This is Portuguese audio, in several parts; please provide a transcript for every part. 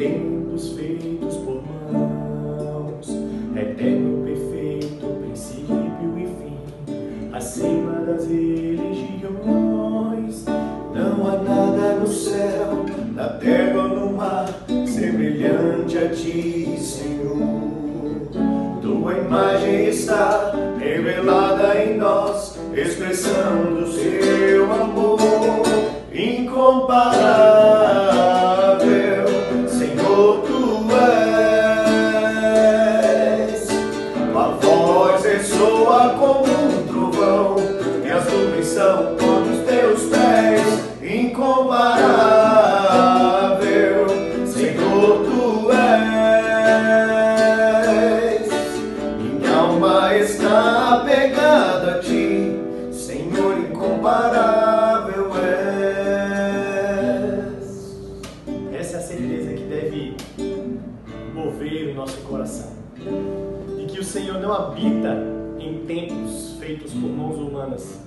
tempos feitos por mãos, eterno, perfeito, princípio e fim, acima das religiões. Não há nada no céu, na terra ou no mar, semelhante a ti, Senhor. Tua imagem está revelada em nós, expressão do seu amor incomparável. Ressoa como um trovão, e as nuvens são como os teus pés, incomparável. Senhor, tu és. Minha alma está apegada a ti, Senhor, incomparável és. Essa é a certeza que deve mover o nosso coração. De que o Senhor não habita em templos feitos por mãos humanas.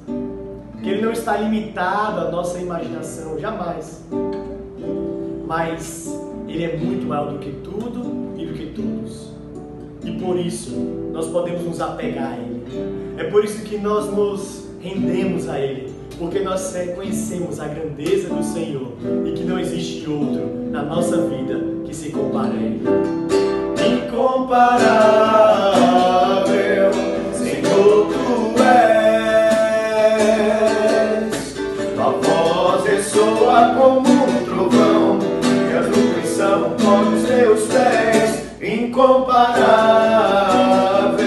Que Ele não está limitado à nossa imaginação, jamais. Mas Ele é muito maior do que tudo e do que todos. E por isso nós podemos nos apegar a Ele. É por isso que nós nos rendemos a Ele. Porque nós reconhecemos a grandeza do Senhor e que não existe outro na nossa vida que se compare a Ele. Incomparável, Senhor, tu és. Tua voz ressoa como um trovão, e nuvens são como os teus pés, incomparável.